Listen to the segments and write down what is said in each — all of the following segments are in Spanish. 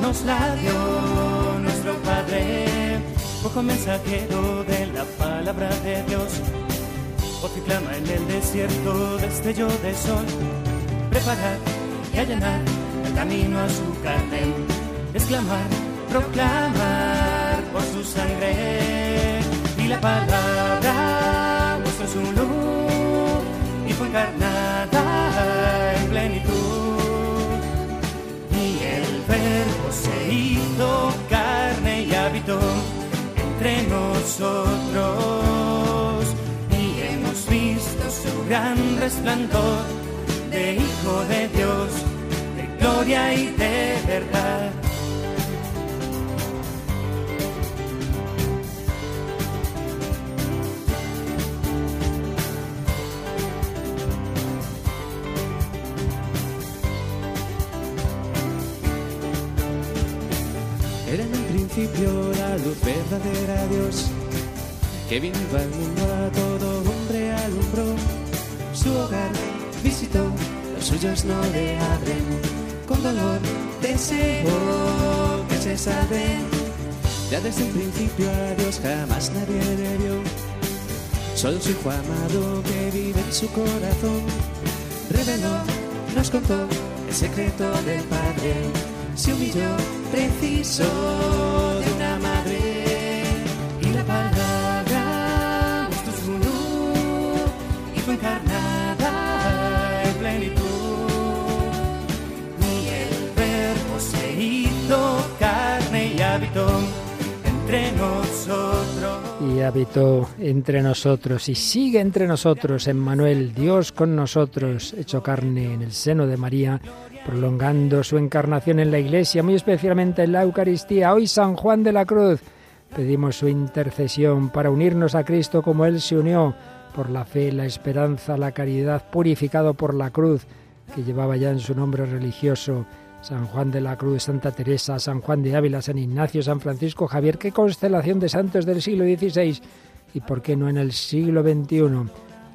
nos la dio nuestro Padre, poco mensajero de la palabra de Dios, porque clama en el desierto destello de sol, preparar y allanar el camino a su carne, exclamar, proclamar por su sangre. Y la palabra mostró su luz. Y fue encarnada en plenitud verbo se hizo carne y habitó entre nosotros y hemos visto su gran resplandor de Hijo de Dios, de gloria y de verdad. Principio la luz verdadera Dios, que vino al mundo a todo hombre alumbró. Su hogar visitó, los suyos no le abren. Con dolor deseo que se salve. Ya desde el principio a Dios jamás nadie le vio. Solo su hijo amado que vive en su corazón. Reveló, nos contó el secreto del Padre. Se humilló, preciso Y habitó entre nosotros y sigue entre nosotros, Emmanuel, Dios con nosotros, hecho carne en el seno de María, prolongando su encarnación en la Iglesia, muy especialmente en la Eucaristía. Hoy San Juan de la Cruz. Pedimos su intercesión para unirnos a Cristo como Él se unió, por la fe, la esperanza, la caridad, purificado por la cruz que llevaba ya en su nombre religioso. San Juan de la Cruz, Santa Teresa, San Juan de Ávila, San Ignacio, San Francisco Javier, qué constelación de santos del siglo XVI y por qué no en el siglo XXI.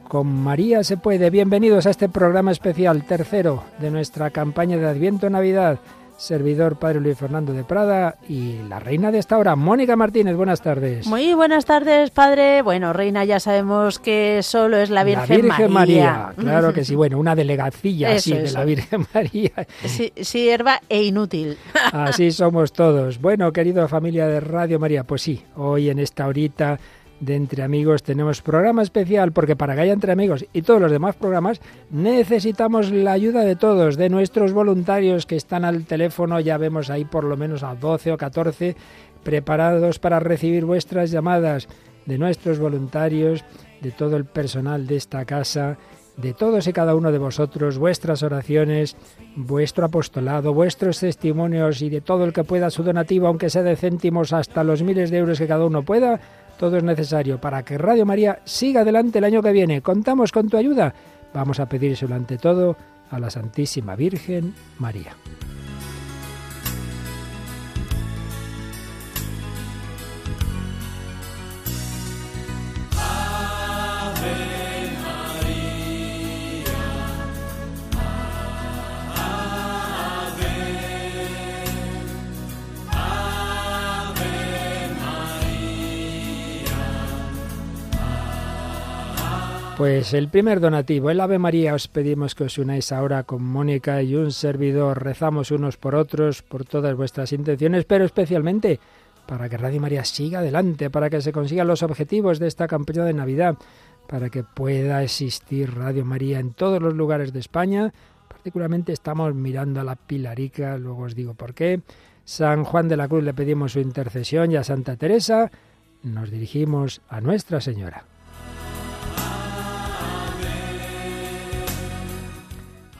Con María se puede. Bienvenidos a este programa especial, tercero de nuestra campaña de Adviento Navidad. Servidor Padre Luis Fernando de Prada y la reina de esta hora, Mónica Martínez. Buenas tardes. Muy buenas tardes, padre. Bueno, reina, ya sabemos que solo es la Virgen, la Virgen María. Claro que sí. Bueno, una delegacilla así de la Virgen María. Sí, sierva e inútil. Así somos todos. Bueno, querida familia de Radio María, pues sí, hoy en esta horita de Entre Amigos tenemos programa especial porque para que haya Entre Amigos y todos los demás programas necesitamos la ayuda de todos, de nuestros voluntarios que están al teléfono, ya vemos ahí por lo menos a 12 o 14 preparados para recibir vuestras llamadas, de nuestros voluntarios, de todo el personal de esta casa, de todos y cada uno de vosotros, vuestras oraciones, vuestro apostolado, vuestros testimonios y de todo el que pueda su donativo, aunque sea de céntimos hasta los miles de euros que cada uno pueda, todo es necesario para que Radio María siga adelante el año que viene. Contamos con tu ayuda. Vamos a pedírselo ante todo a la Santísima Virgen María. Pues el primer donativo, el Ave María, os pedimos que os unáis ahora con Mónica y un servidor. Rezamos unos por otros, por todas vuestras intenciones, pero especialmente para que Radio María siga adelante, para que se consigan los objetivos de esta campaña de Navidad, para que pueda existir Radio María en todos los lugares de España. Particularmente estamos mirando a la Pilarica, luego os digo por qué. San Juan de la Cruz le pedimos su intercesión y a Santa Teresa nos dirigimos a Nuestra Señora.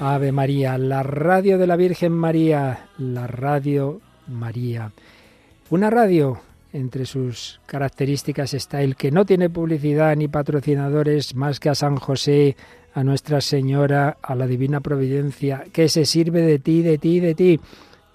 Ave María, la radio de la Virgen María, la radio María. Una radio, entre sus características está el que no tiene publicidad ni patrocinadores más que a San José, a Nuestra Señora, a la Divina Providencia, que se sirve de ti, de ti, de ti,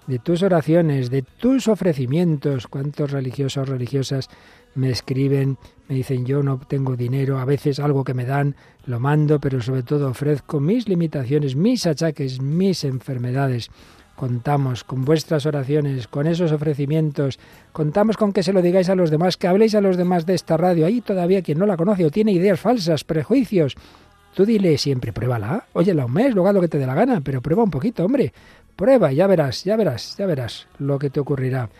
de tus oraciones, de tus ofrecimientos. ¿Cuántos religiosos, religiosas me escriben, me dicen yo no tengo dinero, a veces algo que me dan lo mando, pero sobre todo ofrezco mis limitaciones, mis achaques, mis enfermedades. Contamos con vuestras oraciones, con esos ofrecimientos, contamos con que se lo digáis a los demás, que habléis a los demás de esta radio. Ahí todavía quien no la conoce o tiene ideas falsas, prejuicios. Tú dile siempre, pruébala, óyela un mes, luego haz lo que te dé la gana, pero prueba un poquito, hombre. Prueba, ya verás, ya verás, ya verás lo que te ocurrirá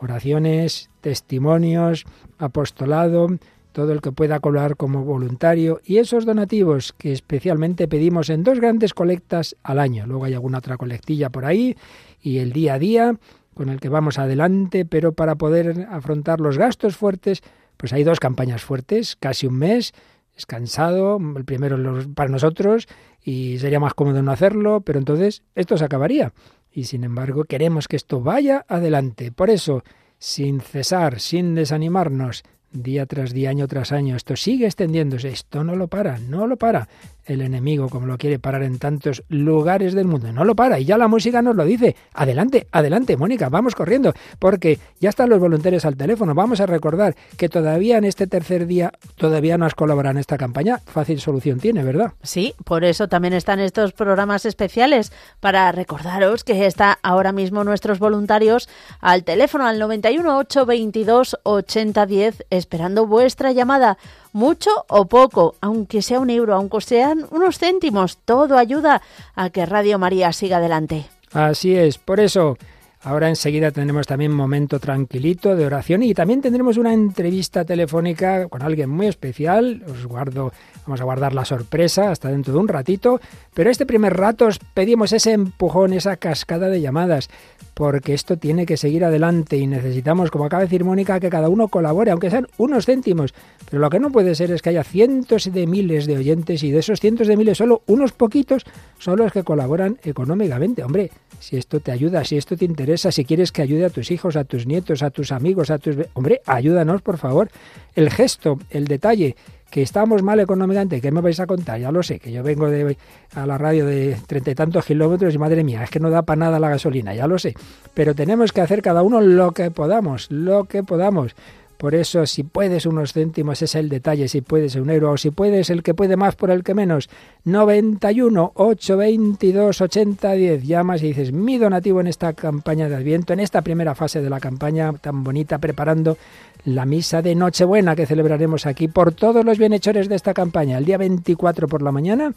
oraciones, testimonios, apostolado, todo el que pueda colaborar como voluntario y esos donativos que especialmente pedimos en dos grandes colectas al año. Luego hay alguna otra colectilla por ahí y el día a día con el que vamos adelante, pero para poder afrontar los gastos fuertes, pues hay dos campañas fuertes, casi un mes, es cansado, el primero para nosotros y sería más cómodo no hacerlo, pero entonces esto se acabaría. Y sin embargo queremos que esto vaya adelante. Por eso, sin cesar, sin desanimarnos, día tras día, año tras año, esto sigue extendiéndose, esto no lo para, no lo para el enemigo como lo quiere parar en tantos lugares del mundo. No lo para y ya la música nos lo dice. Adelante, adelante, Mónica, vamos corriendo, porque ya están los voluntarios al teléfono. Vamos a recordar que todavía en este tercer día todavía no has colaborado en esta campaña. Fácil solución tiene, ¿verdad? Sí, por eso también están estos programas especiales para recordaros que está ahora mismo nuestros voluntarios al teléfono al 91 822 8010 esperando vuestra llamada mucho o poco, aunque sea un euro, aunque sean unos céntimos, todo ayuda a que Radio María siga adelante. Así es, por eso ahora enseguida tendremos también momento tranquilito de oración y también tendremos una entrevista telefónica con alguien muy especial. Os guardo, vamos a guardar la sorpresa hasta dentro de un ratito, pero este primer rato os pedimos ese empujón, esa cascada de llamadas porque esto tiene que seguir adelante y necesitamos, como acaba de decir Mónica, que cada uno colabore, aunque sean unos céntimos. Pero lo que no puede ser es que haya cientos de miles de oyentes y de esos cientos de miles solo unos poquitos son los que colaboran económicamente. Hombre, si esto te ayuda, si esto te interesa, si quieres que ayude a tus hijos, a tus nietos, a tus amigos, a tus... Hombre, ayúdanos, por favor. El gesto, el detalle, que estamos mal económicamente, ¿qué me vais a contar? Ya lo sé, que yo vengo de, a la radio de treinta y tantos kilómetros y madre mía, es que no da para nada la gasolina, ya lo sé. Pero tenemos que hacer cada uno lo que podamos, lo que podamos. Por eso, si puedes unos céntimos, es el detalle, si puedes un euro, o si puedes el que puede más por el que menos. 91 822 8010. Llamas y dices, mi donativo en esta campaña de Adviento, en esta primera fase de la campaña tan bonita, preparando la misa de Nochebuena que celebraremos aquí por todos los bienhechores de esta campaña. El día 24 por la mañana,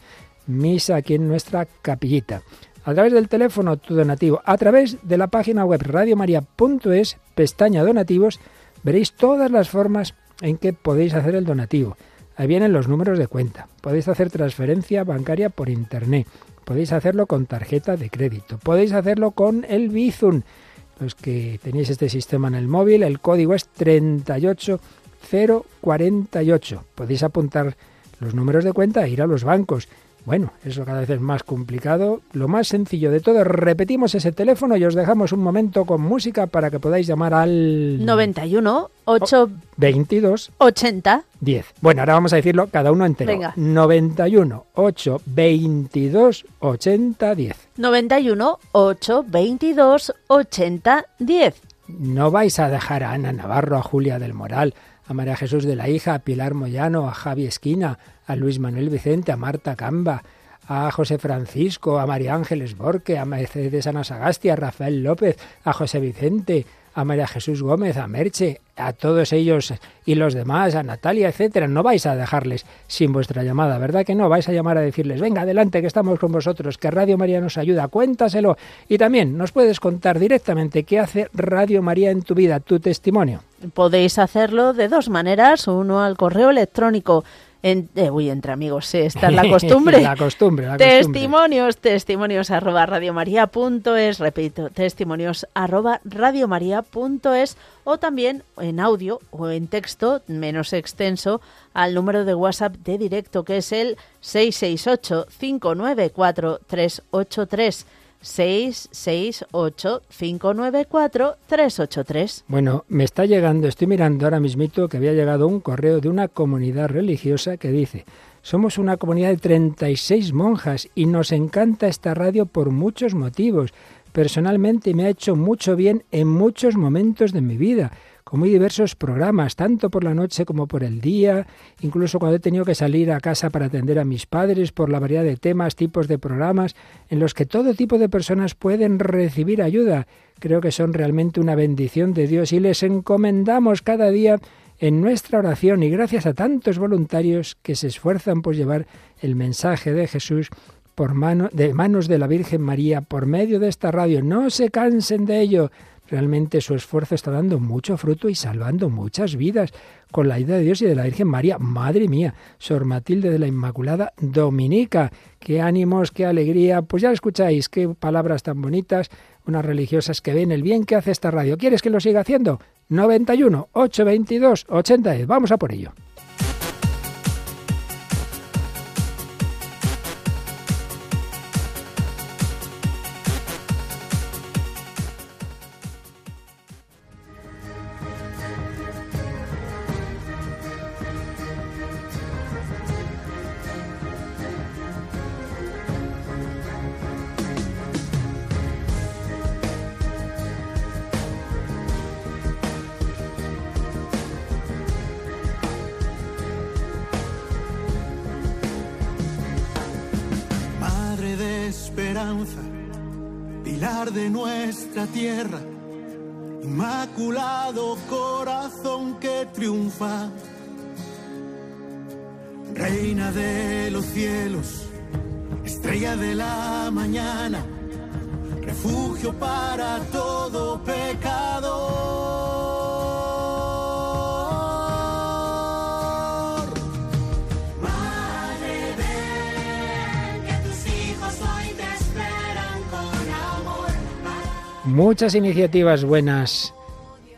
misa aquí en nuestra capillita a través del teléfono tu donativo, a través de la página web radiomaria.es, pestaña donativos, veréis todas las formas en que podéis hacer el donativo. Ahí vienen los números de cuenta. Podéis hacer transferencia bancaria por internet. Podéis hacerlo con tarjeta de crédito. Podéis hacerlo con el Bizum. Los que tenéis este sistema en el móvil, el código es 38048. Podéis apuntar los números de cuenta e ir a los bancos. Bueno, eso cada vez es más complicado. Lo más sencillo de todo, repetimos ese teléfono y os dejamos un momento con música para que podáis llamar al 91 8 22 80 10. Bueno, ahora vamos a decirlo cada uno entero. Venga. 91 8 22 80 10. 91 8 22 80 10. No vais a dejar a Ana Navarro, a Julia del Moral, a María Jesús de la Hija, a Pilar Moyano, a Javi Esquina, a Luis Manuel Vicente, a Marta Camba, a José Francisco, a María Ángeles Borque, a Mercedes Ana Sagasti, a Rafael López, a José Vicente, a María Jesús Gómez, a Merche, a todos ellos y los demás, a Natalia, etcétera. No vais a dejarles sin vuestra llamada, ¿verdad que no? Vais a llamar a decirles, venga, adelante, que estamos con vosotros, que Radio María nos ayuda, cuéntaselo. Y también nos puedes contar directamente qué hace Radio María en tu vida, tu testimonio. Podéis hacerlo de dos maneras, uno al correo electrónico En, eh, uy, entre amigos, sí, esta es la costumbre. la costumbre, la testimonios, testimonios arroba radiomaria.es, repito, testimonios arroba radiomaria.es o también en audio o en texto menos extenso al número de WhatsApp de directo que es el 668 594 383 668-594-383. Bueno, me está llegando, estoy mirando ahora mismito que había llegado un correo de una comunidad religiosa que dice, somos una comunidad de 36 monjas y nos encanta esta radio por muchos motivos. Personalmente me ha hecho mucho bien en muchos momentos de mi vida con muy diversos programas, tanto por la noche como por el día, incluso cuando he tenido que salir a casa para atender a mis padres, por la variedad de temas, tipos de programas, en los que todo tipo de personas pueden recibir ayuda. Creo que son realmente una bendición de Dios y les encomendamos cada día en nuestra oración y gracias a tantos voluntarios que se esfuerzan por llevar el mensaje de Jesús por mano, de manos de la Virgen María por medio de esta radio. No se cansen de ello. Realmente su esfuerzo está dando mucho fruto y salvando muchas vidas con la ayuda de Dios y de la Virgen María. Madre mía, Sor Matilde de la Inmaculada Dominica. Qué ánimos, qué alegría. Pues ya escucháis, qué palabras tan bonitas, unas religiosas que ven el bien que hace esta radio. ¿Quieres que lo siga haciendo? 91 822 80. Vamos a por ello. Muchas iniciativas buenas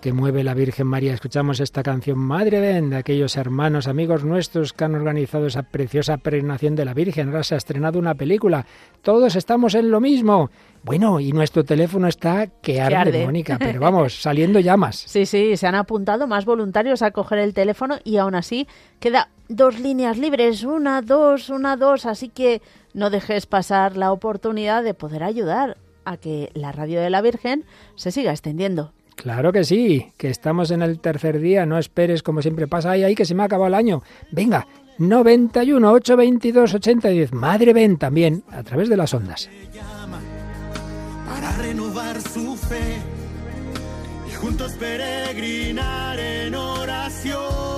que mueve la Virgen María. Escuchamos esta canción Madre Ven de aquellos hermanos, amigos nuestros que han organizado esa preciosa peregrinación de la Virgen. Ahora se ha estrenado una película. Todos estamos en lo mismo. Bueno, y nuestro teléfono está que arde, Mónica, pero vamos, saliendo llamas. Sí, sí, se han apuntado más voluntarios a coger el teléfono y aún así queda dos líneas libres, una, dos, una, dos, así que no dejes pasar la oportunidad de poder ayudar a que la radio de la Virgen se siga extendiendo. Claro que sí, que estamos en el tercer día, no esperes como siempre pasa, ahí, ahí que se me ha acabado el año. Venga, 91 822 8010. Madre ven también a través de las ondas. Para renovar su fe y juntos peregrinar en oración.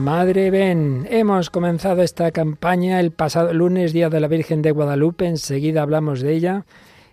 Madre ven, hemos comenzado esta campaña el pasado lunes, Día de la Virgen de Guadalupe, enseguida hablamos de ella.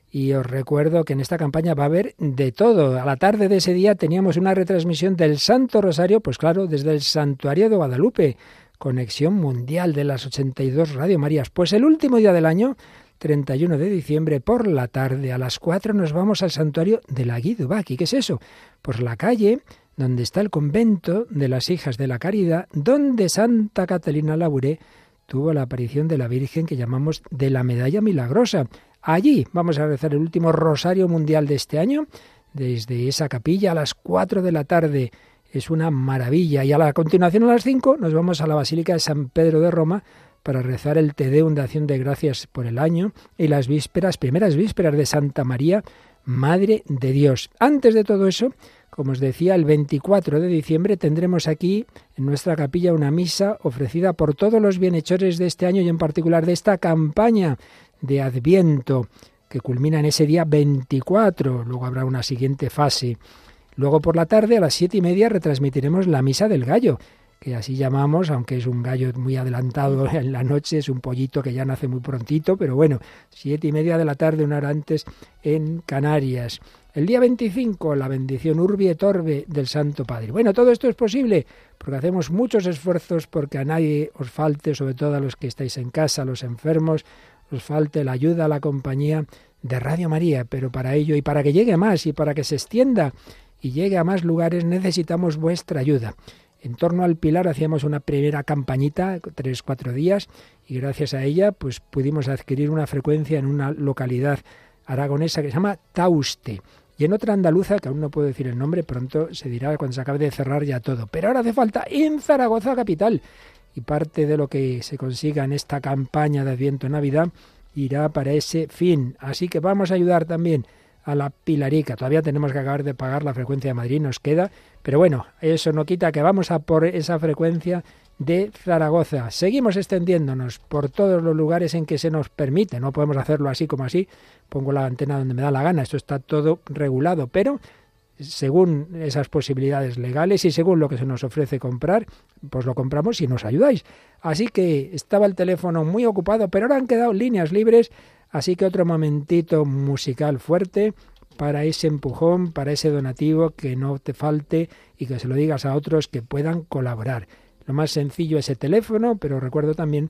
Y os recuerdo que en esta campaña va a haber de todo. A la tarde de ese día teníamos una retransmisión del Santo Rosario, pues claro, desde el Santuario de Guadalupe, conexión mundial de las 82 Radio Marías. Pues el último día del año, 31 de diciembre, por la tarde, a las 4 nos vamos al Santuario de la Guidubaki. ¿Qué es eso? Pues la calle donde está el convento de las Hijas de la Caridad, donde Santa Catalina Labouré tuvo la aparición de la Virgen que llamamos de la Medalla Milagrosa. Allí vamos a rezar el último rosario mundial de este año, desde esa capilla a las 4 de la tarde. Es una maravilla. Y a la continuación a las 5 nos vamos a la Basílica de San Pedro de Roma para rezar el Te Deum de Acción de Gracias por el año y las vísperas, primeras vísperas de Santa María, Madre de Dios. Antes de todo eso, como os decía, el 24 de diciembre tendremos aquí en nuestra capilla una misa ofrecida por todos los bienhechores de este año y en particular de esta campaña de Adviento que culmina en ese día 24. Luego habrá una siguiente fase. Luego por la tarde a las siete y media retransmitiremos la misa del gallo, que así llamamos, aunque es un gallo muy adelantado en la noche, es un pollito que ya nace muy prontito, pero bueno, siete y media de la tarde, una hora antes, en Canarias. El día 25, la bendición Urbi et del Santo Padre. Bueno, todo esto es posible porque hacemos muchos esfuerzos porque a nadie os falte, sobre todo a los que estáis en casa, los enfermos, os falte la ayuda, la compañía de Radio María, pero para ello y para que llegue más y para que se extienda y llegue a más lugares necesitamos vuestra ayuda. En torno al Pilar hacíamos una primera campañita, tres, cuatro días, y gracias a ella pues pudimos adquirir una frecuencia en una localidad aragonesa que se llama Tauste y en otra andaluza, que aún no puedo decir el nombre, pronto se dirá cuando se acabe de cerrar ya todo. Pero ahora hace falta en Zaragoza capital. Y parte de lo que se consiga en esta campaña de Adviento Navidad irá para ese fin. Así que vamos a ayudar también a la Pilarica. Todavía tenemos que acabar de pagar la frecuencia de Madrid, nos queda. Pero bueno, eso no quita que vamos a por esa frecuencia de Zaragoza. Seguimos extendiéndonos por todos los lugares en que se nos permite. No podemos hacerlo así como así. Pongo la antena donde me da la gana. Esto está todo regulado. Pero según esas posibilidades legales y según lo que se nos ofrece comprar, pues lo compramos y nos ayudáis. Así que estaba el teléfono muy ocupado, pero ahora han quedado líneas libres. Así que otro momentito musical fuerte para ese empujón, para ese donativo, que no te falte y que se lo digas a otros que puedan colaborar. Lo más sencillo es el teléfono, pero recuerdo también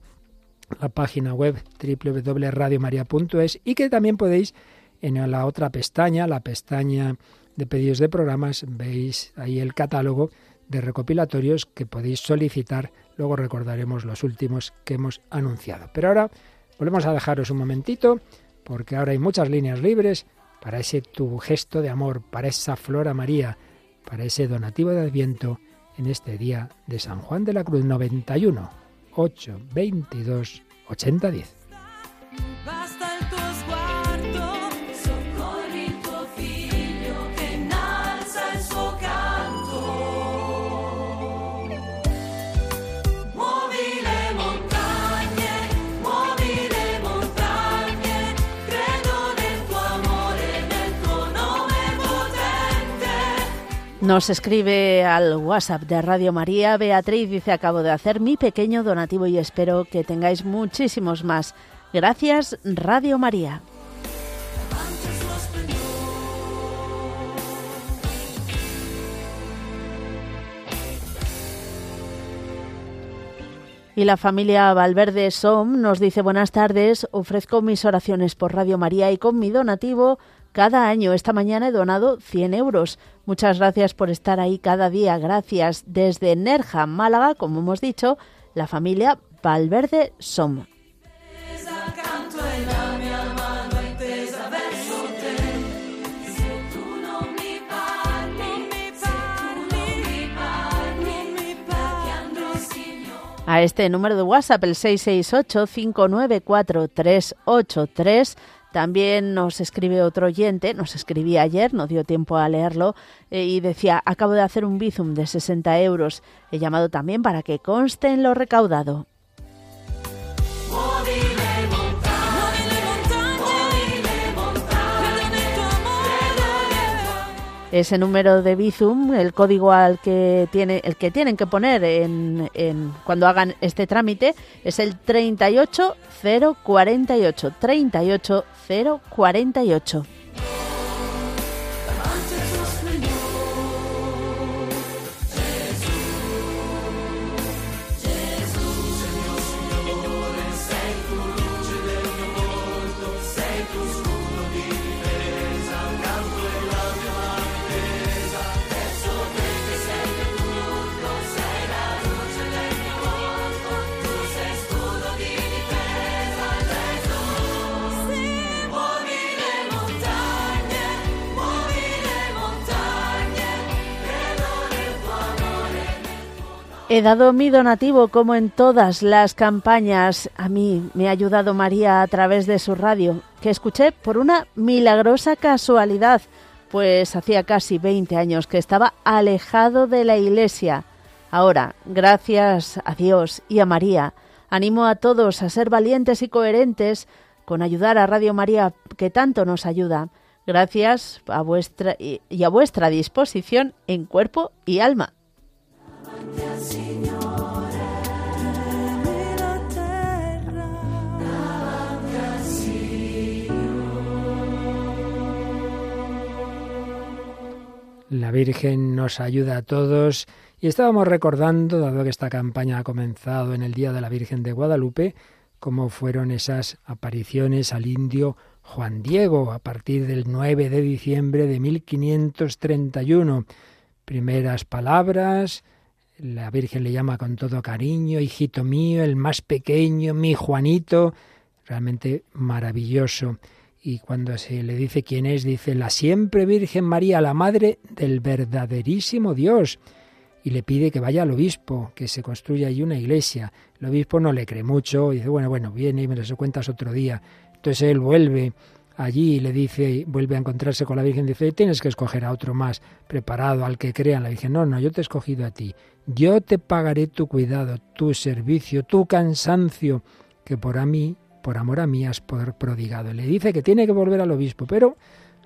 la página web www.radiomaria.es y que también podéis en la otra pestaña, la pestaña de pedidos de programas, veis ahí el catálogo de recopilatorios que podéis solicitar. Luego recordaremos los últimos que hemos anunciado. Pero ahora volvemos a dejaros un momentito, porque ahora hay muchas líneas libres para ese tu gesto de amor, para esa flor a María, para ese donativo de Adviento en este día de San Juan de la Cruz 91 8 22 80 10. Nos escribe al WhatsApp de Radio María. Beatriz dice, acabo de hacer mi pequeño donativo y espero que tengáis muchísimos más. Gracias, Radio María. Y la familia Valverde Som nos dice buenas tardes, ofrezco mis oraciones por Radio María y con mi donativo cada año. Esta mañana he donado 100 euros. Muchas gracias por estar ahí cada día. Gracias desde Nerja, Málaga, como hemos dicho, la familia Valverde Som. a este número de WhatsApp, el 668-594-383. También nos escribe otro oyente, nos escribía ayer, no dio tiempo a leerlo, eh, y decía, acabo de hacer un bizum de 60 euros. He llamado también para que conste en lo recaudado. Ese número de Bizum, el código al que tiene, el que tienen que poner en, en cuando hagan este trámite es el 38048 38048. He dado mi donativo como en todas las campañas. A mí me ha ayudado María a través de su radio, que escuché por una milagrosa casualidad, pues hacía casi 20 años que estaba alejado de la iglesia. Ahora, gracias a Dios y a María, animo a todos a ser valientes y coherentes con ayudar a Radio María, que tanto nos ayuda. Gracias a vuestra y a vuestra disposición en cuerpo y alma. La Virgen nos ayuda a todos y estábamos recordando, dado que esta campaña ha comenzado en el Día de la Virgen de Guadalupe, cómo fueron esas apariciones al indio Juan Diego a partir del 9 de diciembre de 1531. Primeras palabras, la Virgen le llama con todo cariño, hijito mío, el más pequeño, mi Juanito, realmente maravilloso. Y cuando se le dice quién es, dice la siempre Virgen María, la madre del verdaderísimo Dios. Y le pide que vaya al obispo, que se construya allí una iglesia. El obispo no le cree mucho, y dice, bueno, bueno, viene y me lo cuentas otro día. Entonces él vuelve allí y le dice, vuelve a encontrarse con la Virgen, dice, tienes que escoger a otro más preparado, al que crean. La Virgen, no, no, yo te he escogido a ti. Yo te pagaré tu cuidado, tu servicio, tu cansancio, que por a mí, por amor a mí has prodigado. Le dice que tiene que volver al obispo, pero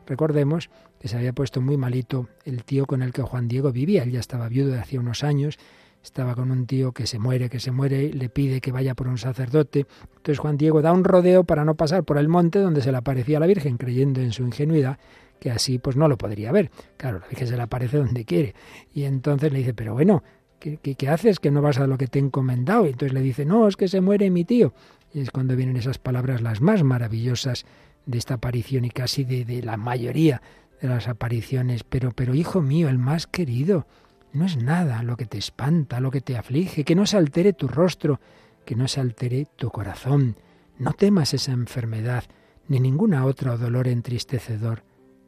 recordemos que se había puesto muy malito el tío con el que Juan Diego vivía. Él ya estaba viudo de hacía unos años estaba con un tío que se muere, que se muere, le pide que vaya por un sacerdote. Entonces Juan Diego da un rodeo para no pasar por el monte donde se le aparecía la Virgen, creyendo en su ingenuidad que así pues no lo podría ver. Claro, la Virgen se le aparece donde quiere. Y entonces le dice, pero bueno, ¿qué, qué, haces que no vas a lo que te he encomendado? Y entonces le dice, no, es que se muere mi tío. Y es cuando vienen esas palabras las más maravillosas de esta aparición y casi de, de la mayoría de las apariciones. Pero, pero hijo mío, el más querido, no es nada lo que te espanta, lo que te aflige, que no se altere tu rostro, que no se altere tu corazón. No temas esa enfermedad, ni ninguna otra dolor entristecedor.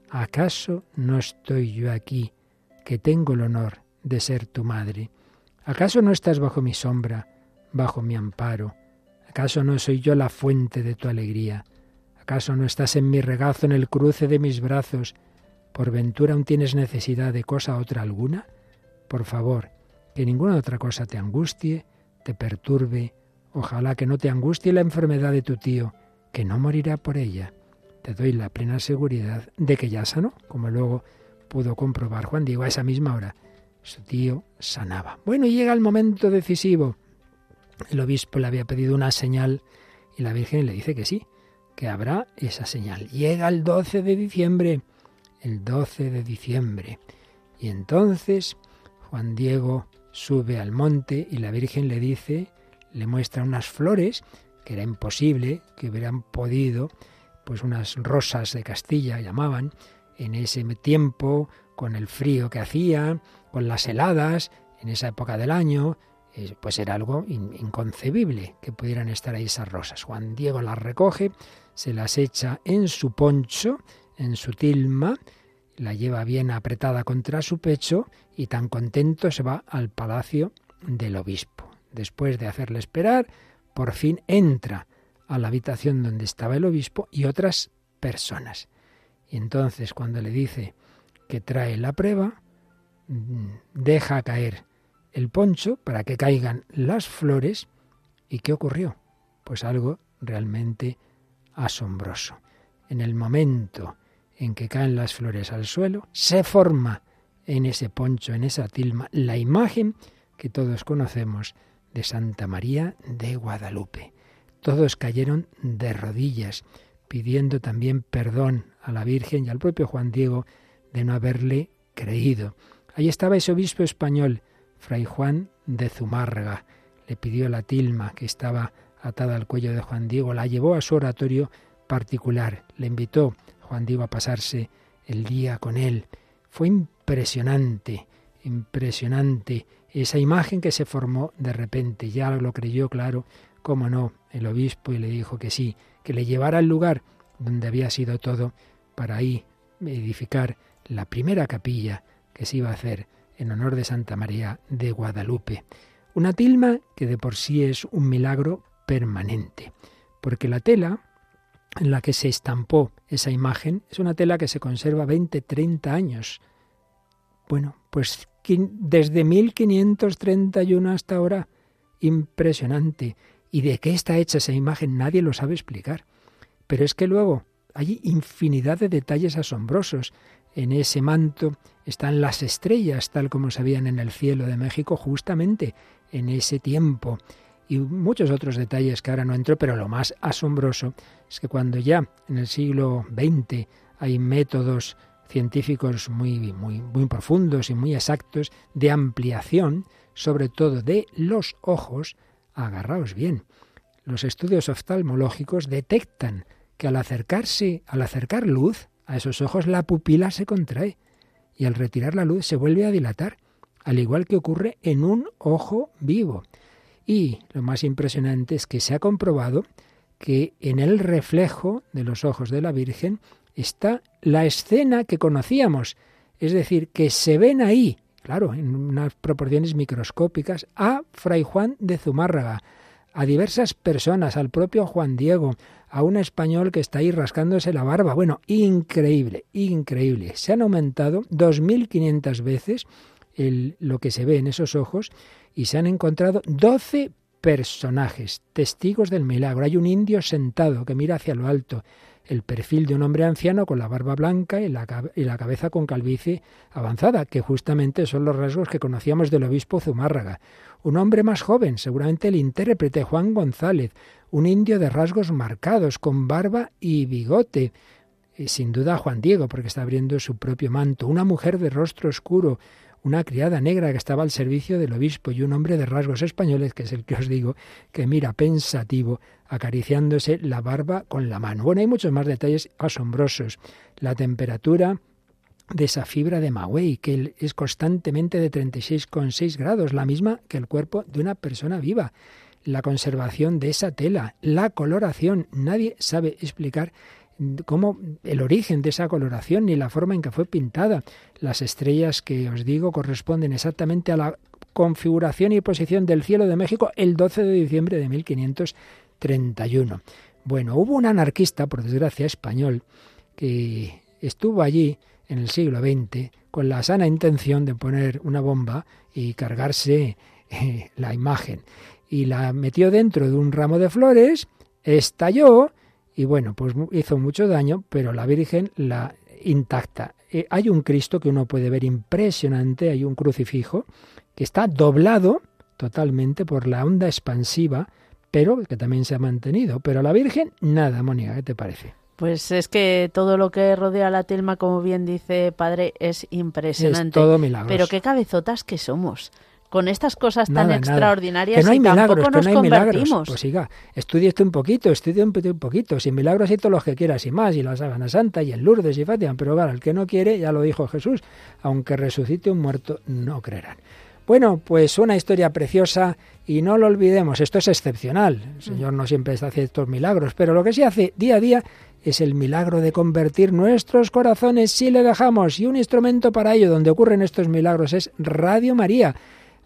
¿Acaso no estoy yo aquí, que tengo el honor de ser tu madre? ¿Acaso no estás bajo mi sombra, bajo mi amparo? ¿Acaso no soy yo la fuente de tu alegría? ¿Acaso no estás en mi regazo, en el cruce de mis brazos? ¿Por ventura aún tienes necesidad de cosa otra alguna? Por favor, que ninguna otra cosa te angustie, te perturbe. Ojalá que no te angustie la enfermedad de tu tío, que no morirá por ella. Te doy la plena seguridad de que ya sanó, como luego pudo comprobar Juan Diego a esa misma hora. Su tío sanaba. Bueno, y llega el momento decisivo. El obispo le había pedido una señal y la Virgen le dice que sí, que habrá esa señal. Llega el 12 de diciembre, el 12 de diciembre. Y entonces Juan Diego sube al monte y la Virgen le dice, le muestra unas flores, que era imposible que hubieran podido, pues unas rosas de Castilla llamaban, en ese tiempo, con el frío que hacía, con las heladas, en esa época del año, pues era algo inconcebible que pudieran estar ahí esas rosas. Juan Diego las recoge, se las echa en su poncho, en su tilma, la lleva bien apretada contra su pecho y tan contento se va al palacio del obispo. Después de hacerle esperar, por fin entra a la habitación donde estaba el obispo y otras personas. Y entonces cuando le dice que trae la prueba, mm, deja caer el poncho para que caigan las flores. ¿Y qué ocurrió? Pues algo realmente asombroso. En el momento en que caen las flores al suelo, se forma en ese poncho, en esa tilma, la imagen que todos conocemos de Santa María de Guadalupe. Todos cayeron de rodillas, pidiendo también perdón a la Virgen y al propio Juan Diego de no haberle creído. Ahí estaba ese obispo español, Fray Juan de Zumárraga. Le pidió la tilma que estaba atada al cuello de Juan Diego, la llevó a su oratorio particular, le invitó Juan Diego a pasarse el día con él. Fue impresionante, impresionante esa imagen que se formó de repente. Ya lo creyó, claro, cómo no, el obispo y le dijo que sí, que le llevara al lugar donde había sido todo para ahí edificar la primera capilla que se iba a hacer en honor de Santa María de Guadalupe. Una tilma que de por sí es un milagro permanente, porque la tela en la que se estampó esa imagen es una tela que se conserva 20, 30 años. Bueno, pues desde 1531 hasta ahora, impresionante. ¿Y de qué está hecha esa imagen? Nadie lo sabe explicar. Pero es que luego hay infinidad de detalles asombrosos. En ese manto están las estrellas, tal como se en el cielo de México justamente en ese tiempo. Y muchos otros detalles que ahora no entro, pero lo más asombroso es que cuando ya en el siglo XX hay métodos científicos muy, muy, muy profundos y muy exactos de ampliación, sobre todo de los ojos, agarraos bien. Los estudios oftalmológicos detectan que al acercarse, al acercar luz a esos ojos, la pupila se contrae y al retirar la luz se vuelve a dilatar, al igual que ocurre en un ojo vivo. Y lo más impresionante es que se ha comprobado que en el reflejo de los ojos de la Virgen está la escena que conocíamos, es decir, que se ven ahí, claro, en unas proporciones microscópicas, a Fray Juan de Zumárraga, a diversas personas, al propio Juan Diego, a un español que está ahí rascándose la barba. Bueno, increíble, increíble. Se han aumentado 2.500 veces lo que se ve en esos ojos y se han encontrado 12 personajes, testigos del milagro. Hay un indio sentado que mira hacia lo alto el perfil de un hombre anciano con la barba blanca y la, cabeza con calvicie avanzada, que justamente son los rasgos que conocíamos del obispo Zumárraga. Un hombre más joven, seguramente el intérprete Juan González, un indio de rasgos marcados, con barba y bigote, y sin duda Juan Diego, porque está abriendo su propio manto, una mujer de rostro oscuro, una criada negra que estaba al servicio del obispo y un hombre de rasgos españoles, que es el que os digo, que mira pensativo, acariciándose la barba con la mano. Bueno, hay muchos más detalles asombrosos. La temperatura de esa fibra de Mawei, que es constantemente de 36,6 grados, la misma que el cuerpo de una persona viva. La conservación de esa tela, la coloración, nadie sabe explicar cómo el origen de esa coloración ni la forma en que fue pintada. Las estrellas que os digo corresponden exactamente a la configuración y posición del cielo de México el 12 de diciembre de 1531. Bueno, hubo un anarquista, por desgracia español, que estuvo allí en el siglo XX con la sana intención de poner una bomba y cargarse eh, la imagen. Y la metió dentro de un ramo de flores, estalló y bueno, pues hizo mucho daño, pero la Virgen la intacta. Eh, hay un Cristo que uno puede ver impresionante, hay un crucifijo que está doblado totalmente por la onda expansiva, pero que también se ha mantenido. Pero la Virgen, nada, Mónica, ¿qué te parece? Pues es que todo lo que rodea la tilma, como bien dice padre, es impresionante. Es todo milagro. Pero qué cabezotas que somos con estas cosas tan extraordinarias que no hay y milagros, tampoco nos que no hay convertimos. Pues siga, estudie esto un poquito, estudie un poquito, sin milagros y todos los que quieras y más, y la Sábana Santa y el Lourdes y Fátima, pero claro, el que no quiere, ya lo dijo Jesús, aunque resucite un muerto, no creerán. Bueno, pues una historia preciosa y no lo olvidemos, esto es excepcional. El Señor no siempre hace estos milagros, pero lo que sí hace día a día es el milagro de convertir nuestros corazones si le dejamos. Y un instrumento para ello, donde ocurren estos milagros, es Radio María.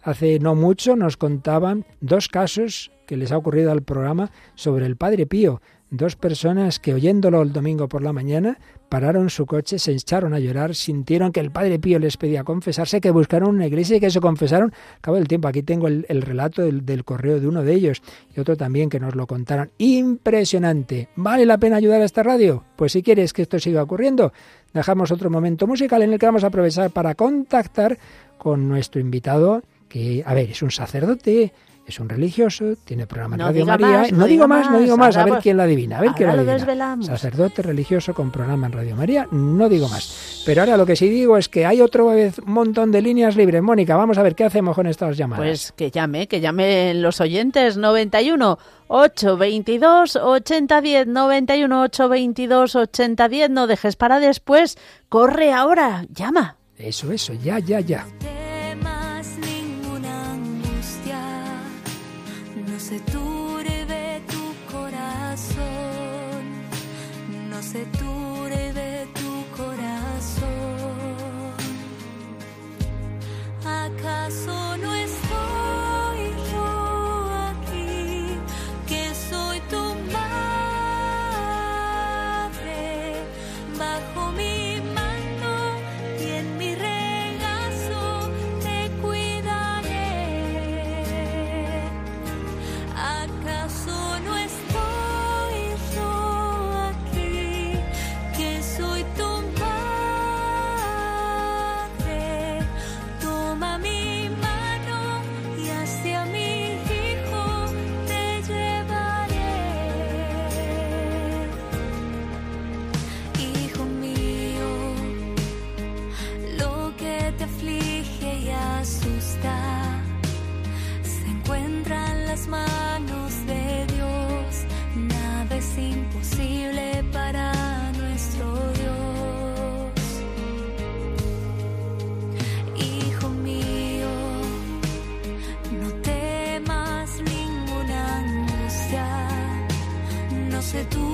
Hace no mucho nos contaban dos casos que les ha ocurrido al programa sobre el Padre Pío. Dos personas que oyéndolo el domingo por la mañana pararon su coche, se echaron a llorar, sintieron que el Padre Pío les pedía confesarse, que buscaron una iglesia y que se confesaron. Acabo el tiempo, aquí tengo el, relato del, del, correo de uno de ellos y otro también que nos lo contaron. Impresionante. ¿Vale la pena ayudar a esta radio? Pues si quieres que esto siga ocurriendo, dejamos otro momento musical en el que vamos a aprovechar para contactar con nuestro invitado que, a ver, es un sacerdote, es un religioso, tiene programa en Radio María. no, digo más, no digo más, a ver quién la adivina, a ver quién la adivina. Sacerdote religioso con programa en Radio María, no digo más. Pero ahora lo que sí digo es que hay otro vez montón de líneas libres. Mónica, vamos a ver qué hacemos con estas llamadas. Pues que llame, que llame los oyentes 91 822 8010 91 822 8010, no dejes para después, corre ahora, llama. Eso, eso, ya, ya, ya. de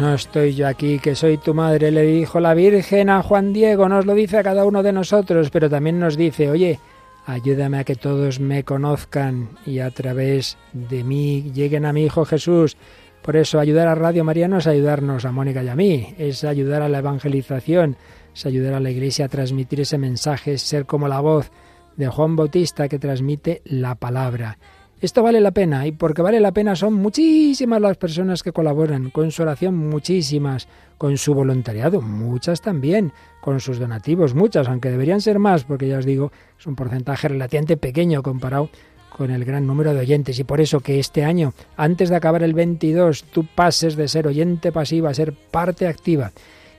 No estoy yo aquí, que soy tu madre, le dijo la Virgen a Juan Diego, nos lo dice a cada uno de nosotros, pero también nos dice, oye, ayúdame a que todos me conozcan y a través de mí lleguen a mi Hijo Jesús. Por eso ayudar a Radio María no es ayudarnos a Mónica y a mí, es ayudar a la evangelización, es ayudar a la Iglesia a transmitir ese mensaje, es ser como la voz de Juan Bautista que transmite la palabra. Esto vale la pena y porque vale la pena son muchísimas las personas que colaboran con su oración, muchísimas, con su voluntariado, muchas también, con sus donativos, muchas, aunque deberían ser más, porque ya os digo, es un porcentaje relativamente pequeño comparado con el gran número de oyentes y por eso que este año, antes de acabar el 22, tú pases de ser oyente pasiva a ser parte activa.